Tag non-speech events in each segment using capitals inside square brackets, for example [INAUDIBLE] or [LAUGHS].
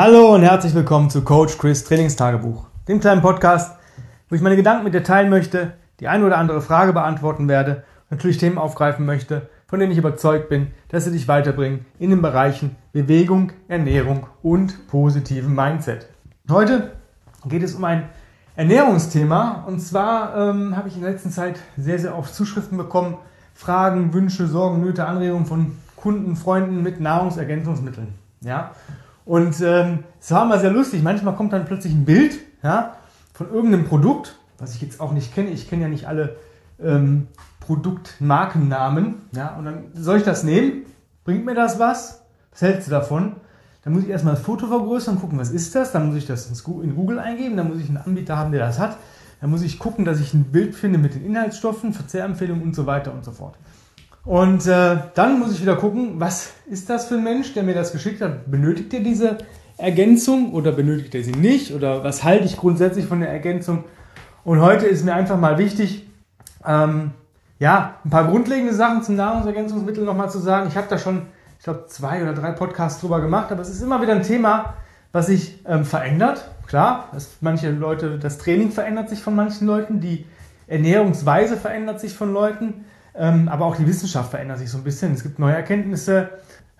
Hallo und herzlich willkommen zu Coach Chris Trainingstagebuch, dem kleinen Podcast, wo ich meine Gedanken mit dir teilen möchte, die eine oder andere Frage beantworten werde und natürlich Themen aufgreifen möchte, von denen ich überzeugt bin, dass sie dich weiterbringen in den Bereichen Bewegung, Ernährung und positivem Mindset. Heute geht es um ein Ernährungsthema und zwar ähm, habe ich in der letzten Zeit sehr, sehr oft Zuschriften bekommen, Fragen, Wünsche, Sorgen, Nöte, Anregungen von Kunden, Freunden mit Nahrungsergänzungsmitteln. Ja? Und ähm, es war mal sehr lustig. Manchmal kommt dann plötzlich ein Bild ja, von irgendeinem Produkt, was ich jetzt auch nicht kenne. Ich kenne ja nicht alle ähm, Produktmarkennamen. Ja, und dann soll ich das nehmen? Bringt mir das was? Was hältst du davon? Dann muss ich erstmal das Foto vergrößern, gucken, was ist das? Dann muss ich das in Google eingeben, dann muss ich einen Anbieter haben, der das hat. Dann muss ich gucken, dass ich ein Bild finde mit den Inhaltsstoffen, Verzehrempfehlungen und so weiter und so fort. Und äh, dann muss ich wieder gucken, was ist das für ein Mensch, der mir das geschickt hat? Benötigt er diese Ergänzung oder benötigt er sie nicht? Oder was halte ich grundsätzlich von der Ergänzung? Und heute ist mir einfach mal wichtig, ähm, ja, ein paar grundlegende Sachen zum Nahrungsergänzungsmittel nochmal zu sagen. Ich habe da schon, ich glaube, zwei oder drei Podcasts drüber gemacht, aber es ist immer wieder ein Thema, was sich ähm, verändert. Klar, dass manche Leute, das Training verändert sich von manchen Leuten, die Ernährungsweise verändert sich von Leuten, ähm, aber auch die Wissenschaft verändert sich so ein bisschen. Es gibt neue Erkenntnisse.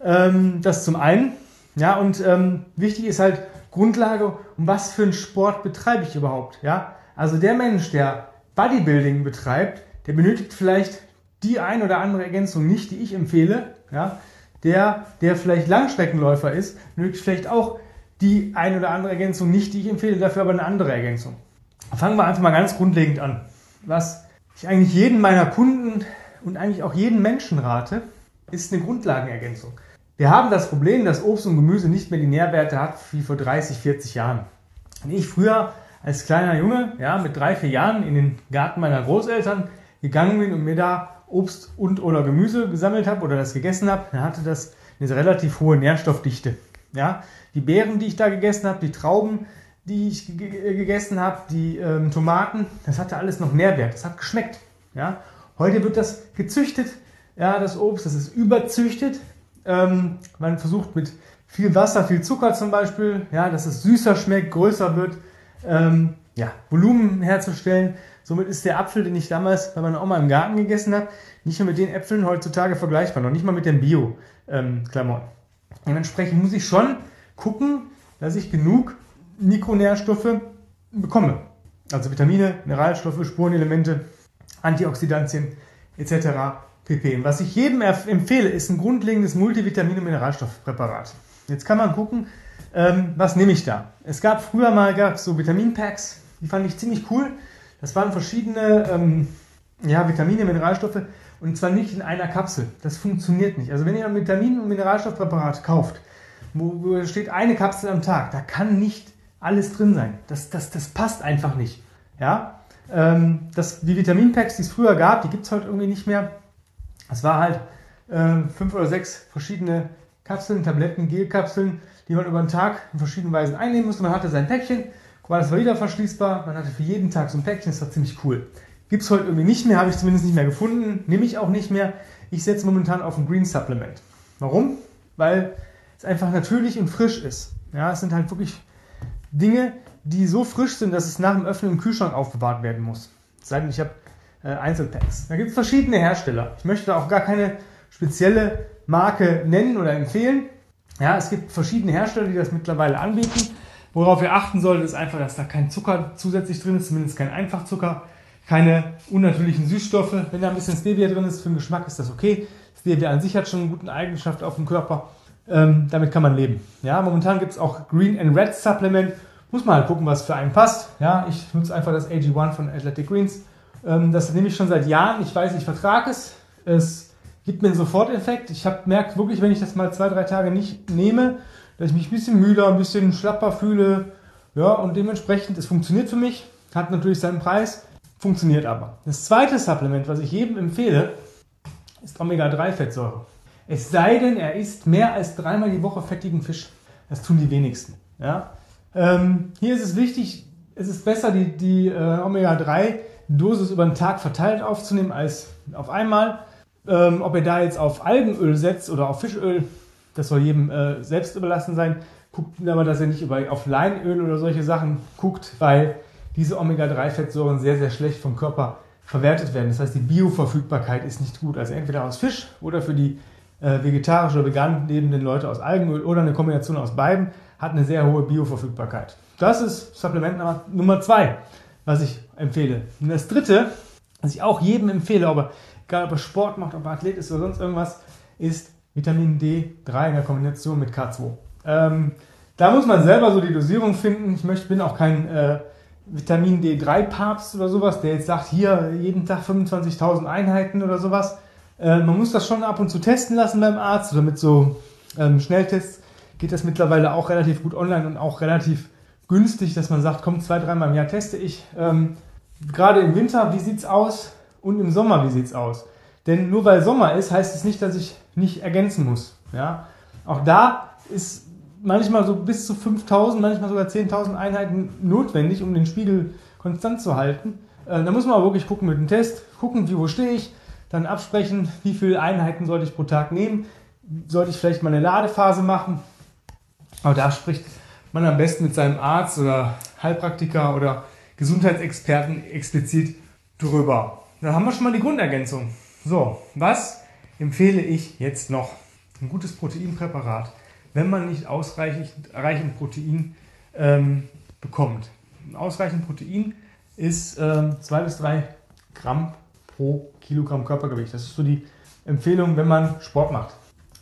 Ähm, das zum einen. Ja, und ähm, wichtig ist halt Grundlage, um was für einen Sport betreibe ich überhaupt. Ja, also der Mensch, der Bodybuilding betreibt, der benötigt vielleicht die ein oder andere Ergänzung nicht, die ich empfehle. Ja, der, der vielleicht Langstreckenläufer ist, benötigt vielleicht auch die ein oder andere Ergänzung nicht, die ich empfehle, dafür aber eine andere Ergänzung. Fangen wir einfach mal ganz grundlegend an. Was ich eigentlich jeden meiner Kunden und eigentlich auch jeden Menschen rate, ist eine Grundlagenergänzung. Wir haben das Problem, dass Obst und Gemüse nicht mehr die Nährwerte hat wie vor 30, 40 Jahren. Wenn ich früher als kleiner Junge, ja, mit drei, vier Jahren in den Garten meiner Großeltern gegangen bin und mir da Obst und oder Gemüse gesammelt habe oder das gegessen habe, dann hatte das eine relativ hohe Nährstoffdichte. Ja, die Beeren, die ich da gegessen habe, die Trauben, die ich gegessen habe, die ähm, Tomaten, das hatte alles noch Nährwert. Das hat geschmeckt. Ja, heute wird das gezüchtet. Ja, das Obst, das ist überzüchtet. Ähm, man versucht mit viel Wasser, viel Zucker zum Beispiel, ja, dass es süßer schmeckt, größer wird, ähm, ja, Volumen herzustellen. Somit ist der Apfel, den ich damals bei meiner Oma im Garten gegessen habe, nicht mehr mit den Äpfeln heutzutage vergleichbar, noch nicht mal mit den Bio-Klamotten. Ähm, Dementsprechend muss ich schon gucken, dass ich genug Mikronährstoffe bekomme. Also Vitamine, Mineralstoffe, Spurenelemente, Antioxidantien etc. pp. Was ich jedem empfehle, ist ein grundlegendes Multivitamin- und Mineralstoffpräparat. Jetzt kann man gucken, ähm, was nehme ich da. Es gab früher mal gab so Vitaminpacks, die fand ich ziemlich cool. Das waren verschiedene ähm, ja, Vitamine, Mineralstoffe und zwar nicht in einer Kapsel. Das funktioniert nicht. Also wenn ihr ein Vitamin- und Mineralstoffpräparat kauft, wo, wo steht eine Kapsel am Tag, da kann nicht alles drin sein. Das, das, das passt einfach nicht. Ja? Ähm, das, die Vitaminpacks, die es früher gab, die gibt es heute irgendwie nicht mehr. Es war halt äh, fünf oder sechs verschiedene Kapseln, Tabletten, Gelkapseln, die man über den Tag in verschiedenen Weisen einnehmen musste. Man hatte sein Päckchen, war das war wieder verschließbar. Man hatte für jeden Tag so ein Päckchen, das war ziemlich cool. Gibt es heute irgendwie nicht mehr, habe ich zumindest nicht mehr gefunden, nehme ich auch nicht mehr. Ich setze momentan auf ein Green Supplement. Warum? Weil es einfach natürlich und frisch ist. Ja, es sind halt wirklich Dinge, die so frisch sind, dass es nach dem Öffnen im Kühlschrank aufbewahrt werden muss. Sei denn, ich habe äh, Einzelpacks. Da gibt es verschiedene Hersteller. Ich möchte auch gar keine spezielle Marke nennen oder empfehlen. Ja, es gibt verschiedene Hersteller, die das mittlerweile anbieten. Worauf ihr achten solltet, ist einfach, dass da kein Zucker zusätzlich drin ist, zumindest kein Einfachzucker, keine unnatürlichen Süßstoffe. Wenn da ein bisschen Stevia drin ist, für den Geschmack ist das okay. Stevia an sich hat schon eine gute Eigenschaft auf dem Körper. Ähm, damit kann man leben. Ja, momentan gibt es auch Green and Red Supplement. Muss man halt gucken, was für einen passt. Ja, ich nutze einfach das AG1 von Athletic Greens. Ähm, das nehme ich schon seit Jahren. Ich weiß, ich vertrage es. Es gibt mir einen Soforteffekt. Ich habe merkt wirklich, wenn ich das mal zwei, drei Tage nicht nehme, dass ich mich ein bisschen müder, ein bisschen schlapper fühle. Ja, und dementsprechend, es funktioniert für mich. Hat natürlich seinen Preis, funktioniert aber. Das zweite Supplement, was ich jedem empfehle, ist Omega-3-Fettsäure. Es sei denn, er isst mehr als dreimal die Woche fettigen Fisch. Das tun die wenigsten. Ja? Ähm, hier ist es wichtig, es ist besser, die, die äh, Omega-3-Dosis über den Tag verteilt aufzunehmen als auf einmal. Ähm, ob ihr da jetzt auf Algenöl setzt oder auf Fischöl, das soll jedem äh, selbst überlassen sein. guckt aber, dass ihr nicht über, auf Leinöl oder solche Sachen guckt, weil diese Omega-3-Fettsäuren sehr, sehr schlecht vom Körper verwertet werden. Das heißt, die Bioverfügbarkeit ist nicht gut. Also entweder aus Fisch oder für die äh, vegetarisch oder vegan lebenden Leute aus Algenöl oder eine Kombination aus beiden hat eine sehr hohe Bioverfügbarkeit. Das ist Supplement Nummer zwei, was ich empfehle. Und das dritte, was ich auch jedem empfehle, ob egal ob er Sport macht, ob er Athlet ist oder sonst irgendwas, ist Vitamin D3 in der Kombination mit K2. Ähm, da muss man selber so die Dosierung finden. Ich möchte, bin auch kein äh, Vitamin D3-Papst oder sowas, der jetzt sagt, hier jeden Tag 25.000 Einheiten oder sowas. Äh, man muss das schon ab und zu testen lassen beim Arzt oder mit so ähm, Schnelltests geht das mittlerweile auch relativ gut online und auch relativ günstig, dass man sagt, komm, zwei, dreimal im Jahr teste ich. Ähm, gerade im Winter, wie sieht's aus? Und im Sommer, wie sieht's aus? Denn nur weil Sommer ist, heißt es nicht, dass ich nicht ergänzen muss. Ja? Auch da ist manchmal so bis zu 5000, manchmal sogar 10.000 Einheiten notwendig, um den Spiegel konstant zu halten. Äh, da muss man aber wirklich gucken mit dem Test, gucken, wie, wo stehe ich, dann absprechen, wie viele Einheiten sollte ich pro Tag nehmen. Sollte ich vielleicht mal eine Ladephase machen? Aber da spricht man am besten mit seinem Arzt oder Heilpraktiker oder Gesundheitsexperten explizit drüber. Dann haben wir schon mal die Grundergänzung. So, was empfehle ich jetzt noch? Ein gutes Proteinpräparat, wenn man nicht ausreichend, ausreichend Protein ähm, bekommt. Ausreichend Protein ist 2 ähm, bis 3 Gramm pro Kilogramm Körpergewicht. Das ist so die Empfehlung, wenn man Sport macht.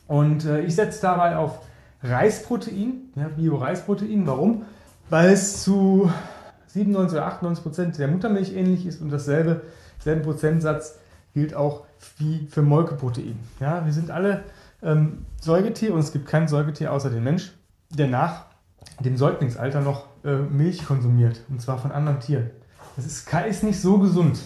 Und äh, ich setze dabei auf Reisprotein, ja, Bio-Reisprotein. Warum? Weil es zu 97 oder 98 Prozent der Muttermilch ähnlich ist und dasselbe, selben Prozentsatz gilt auch wie für Molkeprotein. Ja, wir sind alle ähm, Säugetiere und es gibt kein Säugetier außer den Mensch, der nach dem Säuglingsalter noch äh, Milch konsumiert und zwar von anderen Tieren. Das ist, ist nicht so gesund,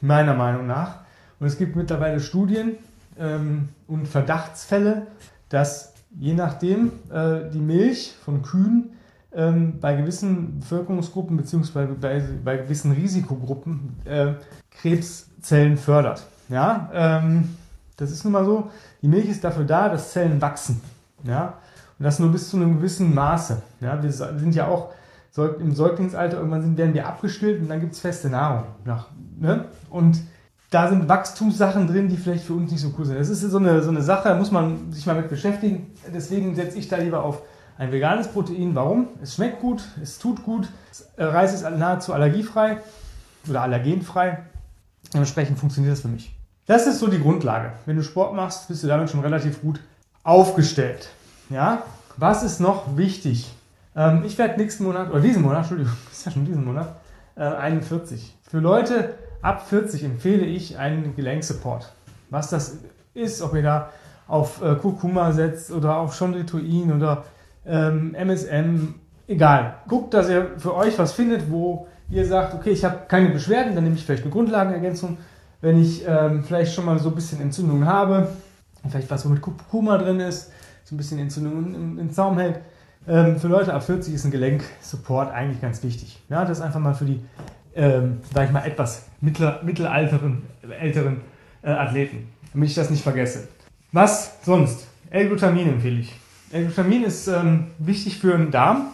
meiner Meinung nach. Und es gibt mittlerweile Studien ähm, und Verdachtsfälle, dass je nachdem äh, die Milch von Kühen ähm, bei gewissen Bevölkerungsgruppen bzw. Bei, bei, gewissen Risikogruppen äh, Krebszellen fördert. Ja, ähm, das ist nun mal so. Die Milch ist dafür da, dass Zellen wachsen. Ja, und das nur bis zu einem gewissen Maße. Ja, wir sind ja auch im Säuglingsalter, irgendwann sind, werden wir abgestillt und dann gibt es feste Nahrung. Nach, ne? Und da sind Wachstumssachen drin, die vielleicht für uns nicht so cool sind. Das ist so eine, so eine Sache, da muss man sich mal mit beschäftigen. Deswegen setze ich da lieber auf ein veganes Protein. Warum? Es schmeckt gut, es tut gut, Reis ist nahezu allergiefrei oder allergenfrei. Dementsprechend funktioniert das für mich. Das ist so die Grundlage. Wenn du Sport machst, bist du damit schon relativ gut aufgestellt. Ja? Was ist noch wichtig? Ähm, ich werde nächsten Monat, oder diesen Monat, Entschuldigung, [LAUGHS] ist ja schon diesen Monat, äh, 41. Für Leute ab 40 empfehle ich einen Gelenksupport. Was das ist, ob ihr da auf äh, Kurkuma setzt oder auf Chondroitin oder ähm, MSM, egal. Guckt, dass ihr für euch was findet, wo ihr sagt, okay, ich habe keine Beschwerden, dann nehme ich vielleicht eine Grundlagenergänzung. Wenn ich ähm, vielleicht schon mal so ein bisschen Entzündung habe, vielleicht was so mit Kurkuma drin ist, so ein bisschen Entzündung im, im Zaum hält. Ähm, für Leute ab 40 ist ein Gelenksupport eigentlich ganz wichtig. Ja, das einfach mal für die, ähm, sag ich mal, etwas mittler, mittelalteren, älteren äh, Athleten, damit ich das nicht vergesse. Was sonst? L-Glutamin empfehle ich. L-Glutamin ist ähm, wichtig für den Darm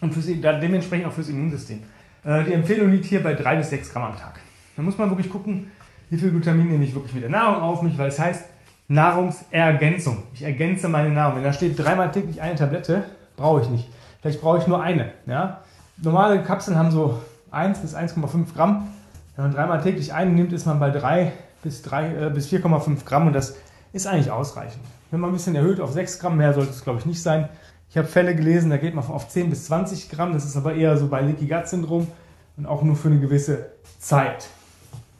und für, dementsprechend auch fürs Immunsystem. Äh, die Empfehlung liegt hier bei 3 bis 6 Gramm am Tag. Da muss man wirklich gucken, wie viel Glutamin nehme ich wirklich mit der Nahrung auf mich, weil es heißt Nahrungsergänzung. Ich ergänze meine Nahrung. Wenn da steht dreimal täglich eine Tablette, brauche ich nicht. Vielleicht brauche ich nur eine. Ja? Normale Kapseln haben so 1 bis 1,5 Gramm. Wenn man dreimal täglich eine nimmt, ist man bei 3 bis, äh, bis 4,5 Gramm und das ist eigentlich ausreichend. Wenn man ein bisschen erhöht auf 6 Gramm, mehr sollte es glaube ich nicht sein. Ich habe Fälle gelesen, da geht man auf 10 bis 20 Gramm. Das ist aber eher so bei Leaky Gut Syndrom und auch nur für eine gewisse Zeit.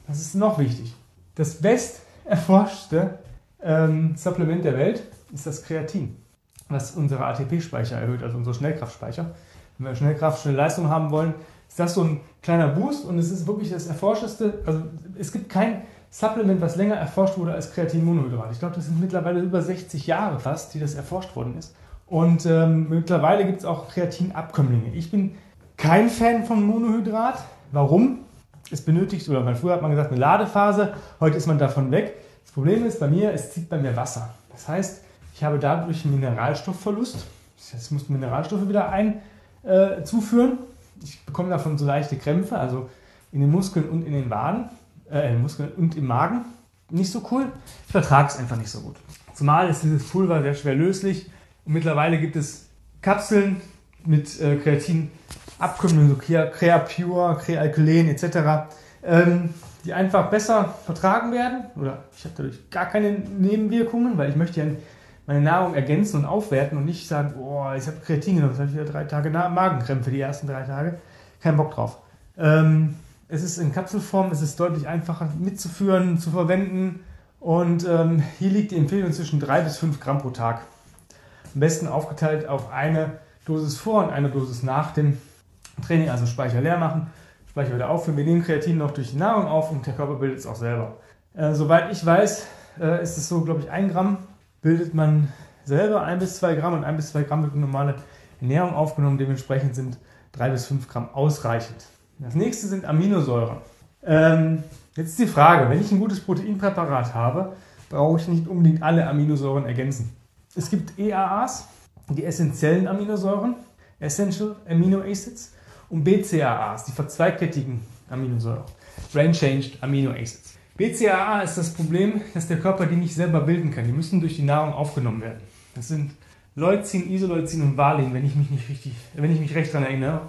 Das ist noch wichtig. Das best erforschte ähm, Supplement der Welt ist das Kreatin, was unsere ATP-Speicher erhöht, also unsere Schnellkraftspeicher. Wenn wir Schnellkraft, schnelle Leistung haben wollen, ist das so ein kleiner Boost und es ist wirklich das erforschteste. Also es gibt kein Supplement, was länger erforscht wurde als Kreatinmonohydrat. Ich glaube, das sind mittlerweile über 60 Jahre fast, die das erforscht worden ist. Und ähm, mittlerweile gibt es auch Kreatinabkömmlinge. Ich bin kein Fan von Monohydrat. Warum? Es benötigt, oder früher hat man gesagt, eine Ladephase, heute ist man davon weg. Das Problem ist bei mir, es zieht bei mir Wasser. Das heißt, ich habe dadurch einen Mineralstoffverlust Jetzt muss Mineralstoffe wieder ein, äh. Ich bekomme davon so leichte Krämpfe, also in den Muskeln und in den Waden, äh, in den Muskeln und im Magen. Nicht so cool. Ich vertrage es einfach nicht so gut. Zumal ist dieses Pulver sehr schwer löslich. Und mittlerweile gibt es Kapseln mit äh, Kreatinabkömmlungen, so Crea Pure, Crealkylen etc., ähm, die einfach besser vertragen werden. Oder ich habe dadurch gar keine Nebenwirkungen, weil ich möchte ja meine Nahrung ergänzen und aufwerten und nicht sagen, boah, ich habe Kreatin genommen, jetzt habe ich wieder drei Tage Magenkrämpfe, die ersten drei Tage. Kein Bock drauf. Ähm, es ist in Kapselform, es ist deutlich einfacher mitzuführen, zu verwenden. Und ähm, hier liegt die Empfehlung zwischen 3 bis 5 Gramm pro Tag. Am besten aufgeteilt auf eine Dosis vor und eine Dosis nach dem Training, also Speicher leer machen, Speicher wieder auffüllen. Wir nehmen Kreatin noch durch die Nahrung auf und der Körper bildet es auch selber. Äh, soweit ich weiß, äh, ist es so, glaube ich, ein Gramm bildet man selber, ein bis zwei Gramm und ein bis zwei Gramm wird normale Ernährung aufgenommen. Dementsprechend sind drei bis fünf Gramm ausreichend. Das nächste sind Aminosäuren. Ähm, jetzt ist die Frage, wenn ich ein gutes Proteinpräparat habe, brauche ich nicht unbedingt alle Aminosäuren ergänzen. Es gibt EAAs, die essentiellen Aminosäuren, Essential Amino Acids, und BCAAs, die verzweigkettigen Aminosäuren, Brain-Changed Amino Acids. BCAA ist das Problem, dass der Körper die nicht selber bilden kann. Die müssen durch die Nahrung aufgenommen werden. Das sind Leucin, Isoleucin und Valin, wenn ich mich nicht richtig, wenn ich mich recht daran erinnere.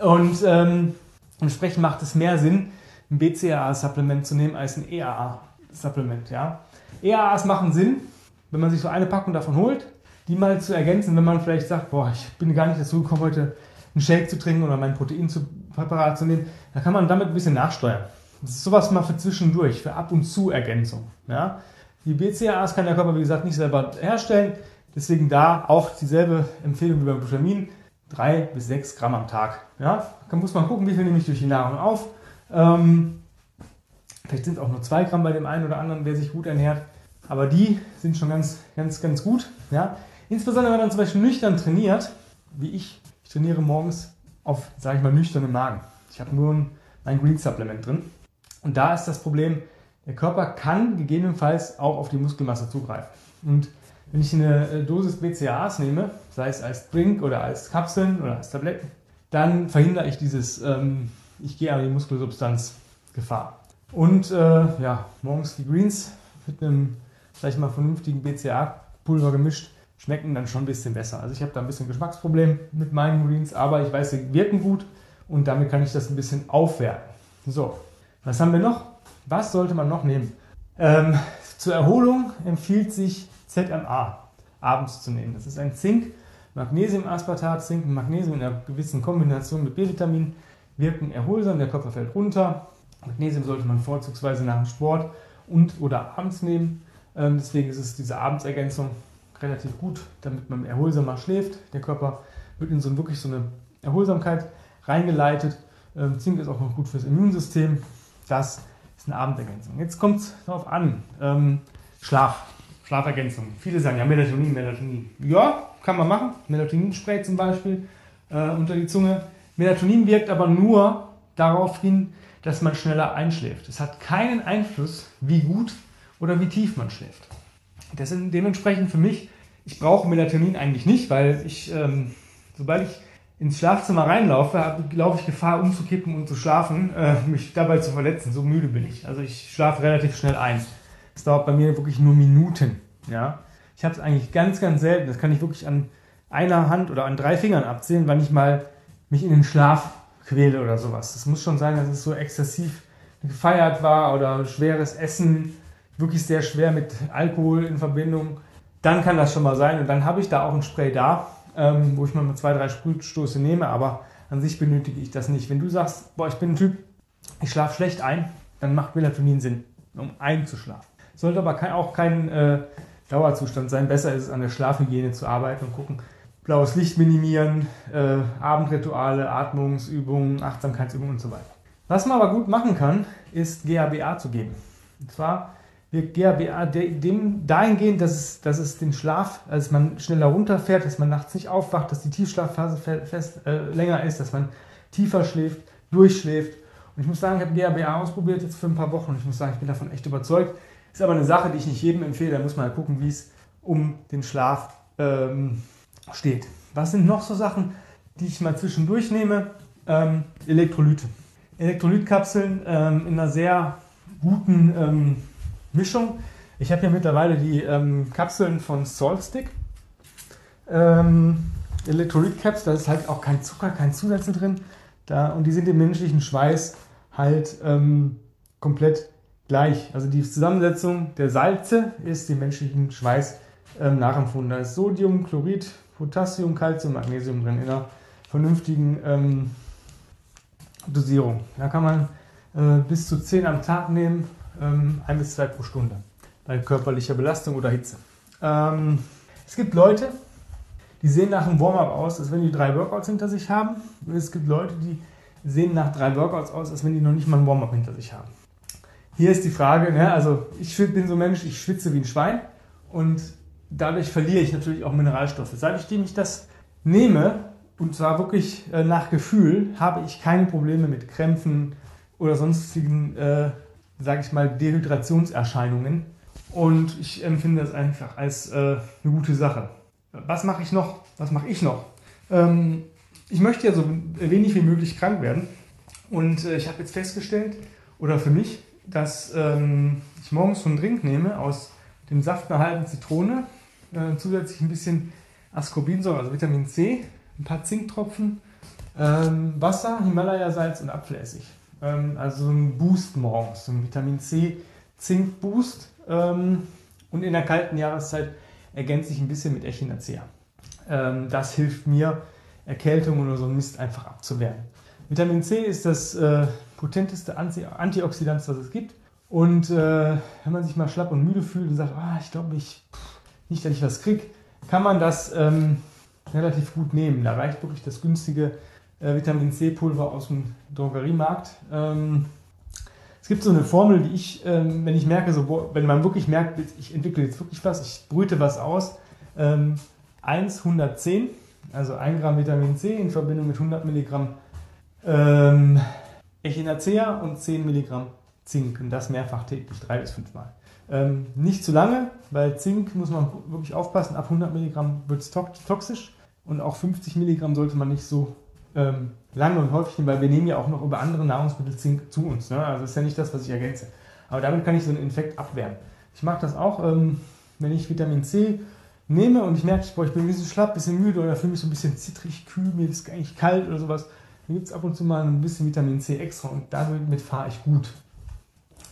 Und ähm, entsprechend macht es mehr Sinn, ein BCAA-Supplement zu nehmen als ein EAA-Supplement. Ja? EAAs machen Sinn, wenn man sich so eine Packung davon holt, die mal zu ergänzen, wenn man vielleicht sagt, boah, ich bin gar nicht dazu gekommen, heute einen Shake zu trinken oder mein Proteinpräparat zu nehmen, dann kann man damit ein bisschen nachsteuern. Das ist sowas mal für zwischendurch, für ab und zu Ergänzung. Ja? Die BCAAs kann der Körper, wie gesagt, nicht selber herstellen. Deswegen da auch dieselbe Empfehlung wie beim Glutamin. Drei bis sechs Gramm am Tag. Ja? Dann muss man gucken, wie viel nehme ich durch die Nahrung auf. Ähm, vielleicht sind es auch nur zwei Gramm bei dem einen oder anderen, der sich gut ernährt. Aber die sind schon ganz, ganz, ganz gut. Ja? Insbesondere wenn man zum Beispiel nüchtern trainiert, wie ich. Ich trainiere morgens auf, sage ich mal, nüchternen Magen. Ich habe nur ein Green Supplement drin. Und da ist das Problem, der Körper kann gegebenenfalls auch auf die Muskelmasse zugreifen. Und wenn ich eine äh, Dosis BCAAs nehme, sei es als Drink oder als Kapseln oder als Tabletten, dann verhindere ich dieses, ähm, ich gehe an die Muskelsubstanz Gefahr. Und äh, ja, morgens die Greens mit einem, sag ich mal, vernünftigen BCA-Pulver gemischt, schmecken dann schon ein bisschen besser. Also ich habe da ein bisschen Geschmacksproblem mit meinen Greens, aber ich weiß, sie wirken gut und damit kann ich das ein bisschen aufwerten. So, was haben wir noch? Was sollte man noch nehmen? Ähm, zur Erholung empfiehlt sich ZMA abends zu nehmen. Das ist ein Zink, Magnesiumaspartat, Zink und Magnesium in einer gewissen Kombination mit B-Vitamin wirken erholsam, der Körper fällt runter. Magnesium sollte man vorzugsweise nach dem Sport und oder abends nehmen. Ähm, deswegen ist es diese Abendsergänzung relativ gut, damit man erholsamer schläft. Der Körper wird in so wirklich so eine Erholsamkeit reingeleitet. Ähm, Zink ist auch noch gut fürs Immunsystem. Das ist eine Abendergänzung. Jetzt kommt es darauf an. Ähm, Schlaf, Schlafergänzung. Viele sagen ja Melatonin, Melatonin. Ja, kann man machen. Melatoninspray zum Beispiel äh, unter die Zunge. Melatonin wirkt aber nur darauf hin, dass man schneller einschläft. Es hat keinen Einfluss, wie gut oder wie tief man schläft. Das sind dementsprechend für mich, ich brauche Melatonin eigentlich nicht, weil ich, ähm, sobald ich ins Schlafzimmer reinlaufe, laufe ich Gefahr, umzukippen und zu schlafen, äh, mich dabei zu verletzen. So müde bin ich. Also ich schlafe relativ schnell ein. Es dauert bei mir wirklich nur Minuten. Ja? Ich habe es eigentlich ganz, ganz selten. Das kann ich wirklich an einer Hand oder an drei Fingern abzählen, wann ich mal mich in den Schlaf quäle oder sowas. Es muss schon sein, dass es so exzessiv gefeiert war oder schweres Essen, wirklich sehr schwer mit Alkohol in Verbindung. Dann kann das schon mal sein und dann habe ich da auch ein Spray da, ähm, wo ich mal zwei, drei Sprühstoße nehme, aber an sich benötige ich das nicht. Wenn du sagst, boah, ich bin ein Typ, ich schlafe schlecht ein, dann macht Melatonin Sinn, um einzuschlafen. Sollte aber kein, auch kein äh, Dauerzustand sein. Besser ist es, an der Schlafhygiene zu arbeiten und gucken, blaues Licht minimieren, äh, Abendrituale, Atmungsübungen, Achtsamkeitsübungen und so weiter. Was man aber gut machen kann, ist GABA zu geben. Und zwar wirkt GABA dem dahingehend, dass es, dass es den Schlaf, als man schneller runterfährt, dass man nachts nicht aufwacht, dass die Tiefschlafphase fest, äh, länger ist, dass man tiefer schläft, durchschläft. Und ich muss sagen, ich habe GABA ausprobiert jetzt für ein paar Wochen und ich muss sagen, ich bin davon echt überzeugt. Ist aber eine Sache, die ich nicht jedem empfehle. Da muss man halt gucken, wie es um den Schlaf ähm, steht. Was sind noch so Sachen, die ich mal zwischendurch nehme? Ähm, Elektrolyte. Elektrolytkapseln ähm, in einer sehr guten ähm, Mischung. Ich habe hier mittlerweile die ähm, Kapseln von Saltstick. Ähm, Elektrolytcaps, da ist halt auch kein Zucker, kein Zusätze drin. Da, und die sind im menschlichen Schweiß halt ähm, komplett gleich. Also die Zusammensetzung der Salze ist dem menschlichen Schweiß ähm, nachempfunden. Da ist Sodium, Chlorid, Potassium, Calcium, Magnesium drin in einer vernünftigen ähm, Dosierung. Da kann man äh, bis zu 10 am Tag nehmen, ein bis zwei pro Stunde bei körperlicher Belastung oder Hitze. Ähm, es gibt Leute, die sehen nach einem Warm-up aus, als wenn die drei Workouts hinter sich haben. Und es gibt Leute, die sehen nach drei Workouts aus, als wenn die noch nicht mal ein Warm-up hinter sich haben. Hier ist die Frage, ne, also ich bin so ein Mensch, ich schwitze wie ein Schwein und dadurch verliere ich natürlich auch Mineralstoffe. Seitdem ich das nehme, und zwar wirklich äh, nach Gefühl, habe ich keine Probleme mit Krämpfen oder sonstigen, äh, sage ich mal, Dehydrationserscheinungen. Und ich empfinde das einfach als äh, eine gute Sache. Was mache ich noch? Was mache ich noch? Ähm, ich möchte ja so wenig wie möglich krank werden. Und äh, ich habe jetzt festgestellt, oder für mich, dass ähm, ich morgens so einen Drink nehme aus dem Saft einer halben Zitrone, äh, zusätzlich ein bisschen Ascorbinsäure, also Vitamin C, ein paar Zinktropfen, ähm, Wasser, Himalaya-Salz und Apfelessig. Ähm, also so ein Boost morgens, so ein Vitamin C Zink-Boost. Ähm, und in der kalten Jahreszeit ergänze ich ein bisschen mit Echinacea. Ähm, das hilft mir, Erkältungen oder so ein Mist einfach abzuwehren. Vitamin C ist das äh, potenteste Anti Antioxidant, was es gibt. Und äh, wenn man sich mal schlapp und müde fühlt und sagt, ah, ich glaube ich, nicht, dass ich was kriege, kann man das ähm, relativ gut nehmen. Da reicht wirklich das günstige äh, Vitamin C-Pulver aus dem Drogeriemarkt. Ähm, es gibt so eine Formel, die ich, ähm, wenn ich merke, so, wenn man wirklich merkt, ich entwickle jetzt wirklich was, ich brüte was aus, ähm, 1, 110, also 1 Gramm Vitamin C in Verbindung mit 100 Milligramm ähm, Echinacea und 10 Milligramm Zink und das mehrfach täglich, drei bis fünfmal. Ähm, nicht zu lange, weil Zink muss man wirklich aufpassen, ab 100 Milligramm wird es toxisch und auch 50 Milligramm sollte man nicht so ähm, lange und häufig nehmen, weil wir nehmen ja auch noch über andere Nahrungsmittel Zink zu uns. Ne? Also ist ja nicht das, was ich ergänze. Aber damit kann ich so einen Infekt abwehren. Ich mache das auch, ähm, wenn ich Vitamin C nehme und ich merke, boah, ich bin ein bisschen schlapp, ein bisschen müde oder fühle mich so ein bisschen zittrig, kühl, mir ist eigentlich kalt oder sowas, dann gibt es ab und zu mal ein bisschen Vitamin C extra und damit fahre ich gut.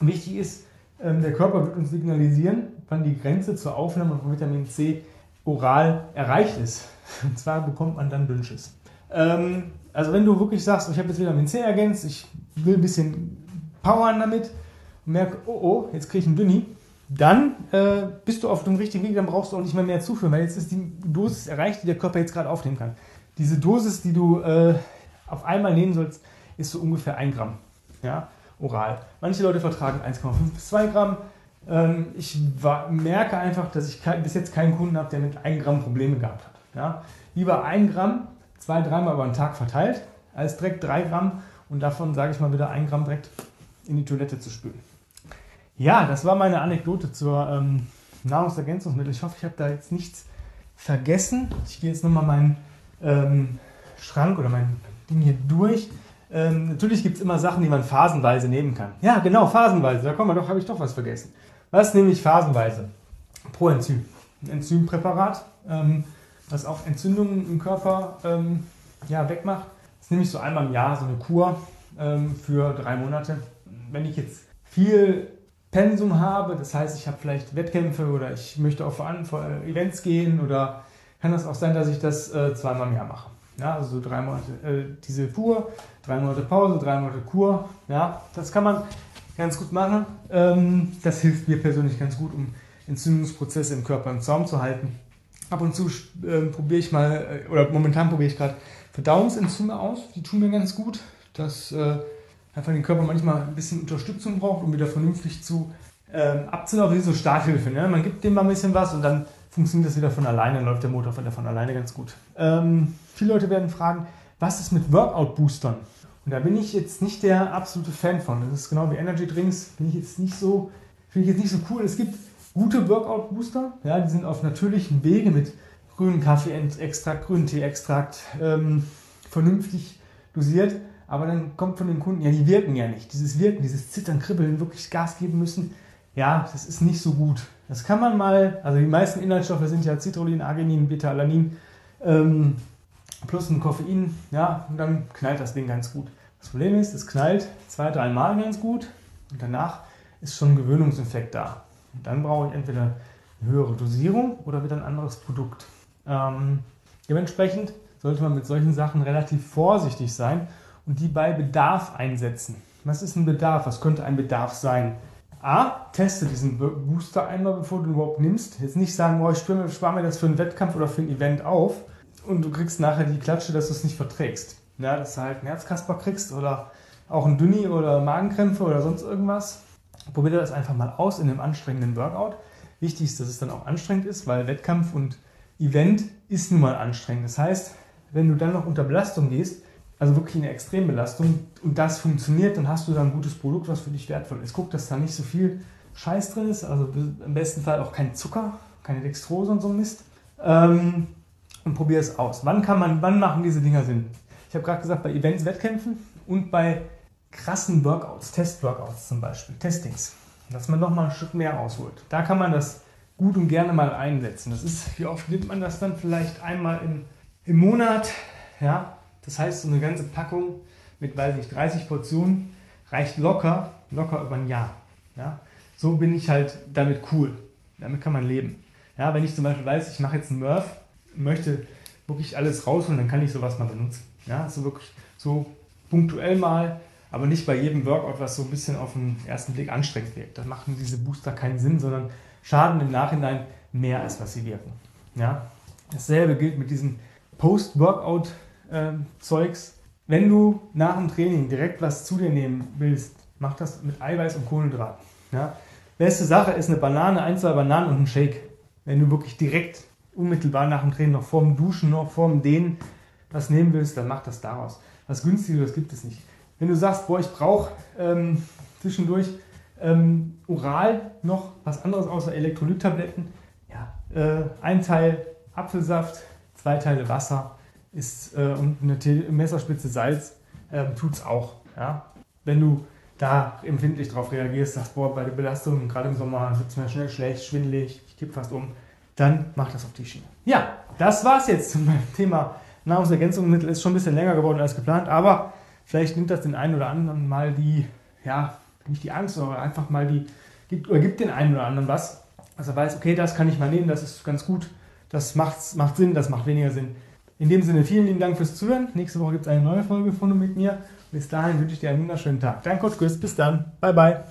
Wichtig ist, ähm, der Körper wird uns signalisieren, wann die Grenze zur Aufnahme von Vitamin C oral erreicht ist. [LAUGHS] Und zwar bekommt man dann Dünnschiss. Ähm, also wenn du wirklich sagst, ich habe jetzt Vitamin C ergänzt, ich will ein bisschen powern damit und merke, oh oh, jetzt kriege ich einen Dünni, dann äh, bist du auf dem richtigen Weg, dann brauchst du auch nicht mehr mehr zuführen, weil jetzt ist die Dosis erreicht, die der Körper jetzt gerade aufnehmen kann. Diese Dosis, die du äh, auf einmal nehmen sollst, ist so ungefähr 1 Gramm ja, oral. Manche Leute vertragen 1,5 bis 2 Gramm. Ähm, ich war, merke einfach, dass ich bis jetzt keinen Kunden habe, der mit 1 Gramm Probleme gehabt hat. Ja. Lieber 1 Gramm zwei, dreimal über den Tag verteilt, als direkt drei Gramm und davon, sage ich mal, wieder ein Gramm direkt in die Toilette zu spülen. Ja, das war meine Anekdote zur ähm, Nahrungsergänzungsmittel. Ich hoffe, ich habe da jetzt nichts vergessen. Ich gehe jetzt nochmal meinen ähm, Schrank oder mein Ding hier durch. Ähm, natürlich gibt es immer Sachen, die man phasenweise nehmen kann. Ja, genau, phasenweise. Da kommen wir doch, habe ich doch was vergessen. Was nehme ich phasenweise? Proenzym. Ein Enzympräparat. Ähm, was auch Entzündungen im Körper ähm, ja, wegmacht. Das ist nämlich so einmal im Jahr so eine Kur ähm, für drei Monate. Wenn ich jetzt viel Pensum habe, das heißt, ich habe vielleicht Wettkämpfe oder ich möchte auf Events gehen oder kann das auch sein, dass ich das äh, zweimal im Jahr mache. Ja, also drei Monate äh, diese Kur, drei Monate Pause, drei Monate Kur. Ja, das kann man ganz gut machen. Ähm, das hilft mir persönlich ganz gut, um Entzündungsprozesse im Körper im Zaum zu halten. Ab und zu äh, probiere ich mal, äh, oder momentan probiere ich gerade Verdauungsenzyme aus. Die tun mir ganz gut. Dass äh, einfach den Körper manchmal ein bisschen Unterstützung braucht, um wieder vernünftig zu ähm, abzulaufen. Wie so Starthilfe. Ne? Man gibt dem mal ein bisschen was und dann funktioniert das wieder von alleine, dann läuft der Motor wieder von alleine ganz gut. Ähm, viele Leute werden fragen, was ist mit Workout-Boostern? Und da bin ich jetzt nicht der absolute Fan von. Das ist genau wie Energy Drinks, bin ich jetzt nicht so, finde ich jetzt nicht so cool. Es gibt gute Workout-Booster. Ja, die sind auf natürlichen Wege mit grünen Kaffee-Extrakt, grünen Tee-Extrakt, ähm, vernünftig dosiert. Aber dann kommt von den Kunden, ja, die wirken ja nicht. Dieses Wirken, dieses Zittern, Kribbeln, wirklich Gas geben müssen, ja, das ist nicht so gut. Das kann man mal, also die meisten Inhaltsstoffe sind ja Citrullin, Arginin, Beta-Alanin ähm, plus ein Koffein, ja, und dann knallt das Ding ganz gut. Das Problem ist, es knallt zwei, drei Mal ganz gut und danach ist schon ein Gewöhnungseffekt da. Dann brauche ich entweder eine höhere Dosierung oder wieder ein anderes Produkt. Ähm, dementsprechend sollte man mit solchen Sachen relativ vorsichtig sein und die bei Bedarf einsetzen. Was ist ein Bedarf? Was könnte ein Bedarf sein? A, teste diesen Booster einmal, bevor du überhaupt nimmst. Jetzt nicht sagen, oh, ich spare mir das für einen Wettkampf oder für ein Event auf und du kriegst nachher die Klatsche, dass du es nicht verträgst. Ja, dass du halt einen Herzkasper kriegst oder auch ein Dünni oder Magenkrämpfe oder sonst irgendwas. Probier das einfach mal aus in einem anstrengenden Workout. Wichtig ist, dass es dann auch anstrengend ist, weil Wettkampf und Event ist nun mal anstrengend. Das heißt, wenn du dann noch unter Belastung gehst, also wirklich eine Extrembelastung und das funktioniert, dann hast du da ein gutes Produkt, was für dich wertvoll ist. Guck, dass da nicht so viel Scheiß drin ist, also im besten Fall auch kein Zucker, keine Dextrose und so Mist. Ähm, und probier es aus. Wann kann man, wann machen diese Dinger Sinn? Ich habe gerade gesagt, bei Events, Wettkämpfen und bei krassen Workouts, Test-Workouts zum Beispiel, Testings, dass man noch mal ein Stück mehr ausholt. Da kann man das gut und gerne mal einsetzen. Das ist, wie oft nimmt man das dann vielleicht einmal im, im Monat, ja, das heißt, so eine ganze Packung mit, weiß ich, 30 Portionen reicht locker, locker über ein Jahr. Ja? So bin ich halt damit cool. Damit kann man leben. Ja, wenn ich zum Beispiel weiß, ich mache jetzt einen Murph, möchte wirklich alles rausholen, dann kann ich sowas mal benutzen. Ja, so wirklich so punktuell mal, aber nicht bei jedem Workout, was so ein bisschen auf den ersten Blick anstrengend wirkt. Da machen diese Booster keinen Sinn, sondern schaden im Nachhinein mehr, als was sie wirken. Ja? Dasselbe gilt mit diesen Post-Workout-Zeugs. Wenn du nach dem Training direkt was zu dir nehmen willst, mach das mit Eiweiß und Kohlenhydraten. Ja? Beste Sache ist eine Banane, ein, zwei Bananen und ein Shake. Wenn du wirklich direkt unmittelbar nach dem Training noch vorm Duschen, noch vorm Dehnen was nehmen willst, dann mach das daraus. Was günstigeres gibt es nicht. Wenn du sagst, boah, ich brauche ähm, zwischendurch ähm, oral noch was anderes außer Elektrolyttabletten, ja, äh, ein Teil Apfelsaft, zwei Teile Wasser ist, äh, und eine Messerspitze Salz äh, tut es auch. Ja? Wenn du da empfindlich darauf reagierst, sagst, boah, bei der Belastung, gerade im Sommer, wird es mir schnell schlecht, schwindelig, ich kipp fast um, dann mach das auf die Schiene. Ja, das war's jetzt zum Thema Nahrungsergänzungsmittel. Ist schon ein bisschen länger geworden als geplant, aber vielleicht nimmt das den einen oder anderen mal die, ja, nicht die Angst, sondern einfach mal die, gibt, oder gibt den einen oder anderen was, dass er weiß, okay, das kann ich mal nehmen, das ist ganz gut, das macht, macht Sinn, das macht weniger Sinn. In dem Sinne, vielen lieben Dank fürs Zuhören. Nächste Woche gibt es eine neue Folge von und mit mir. Bis dahin wünsche ich dir einen wunderschönen Tag. Dein Coach Chris, bis dann. Bye, bye.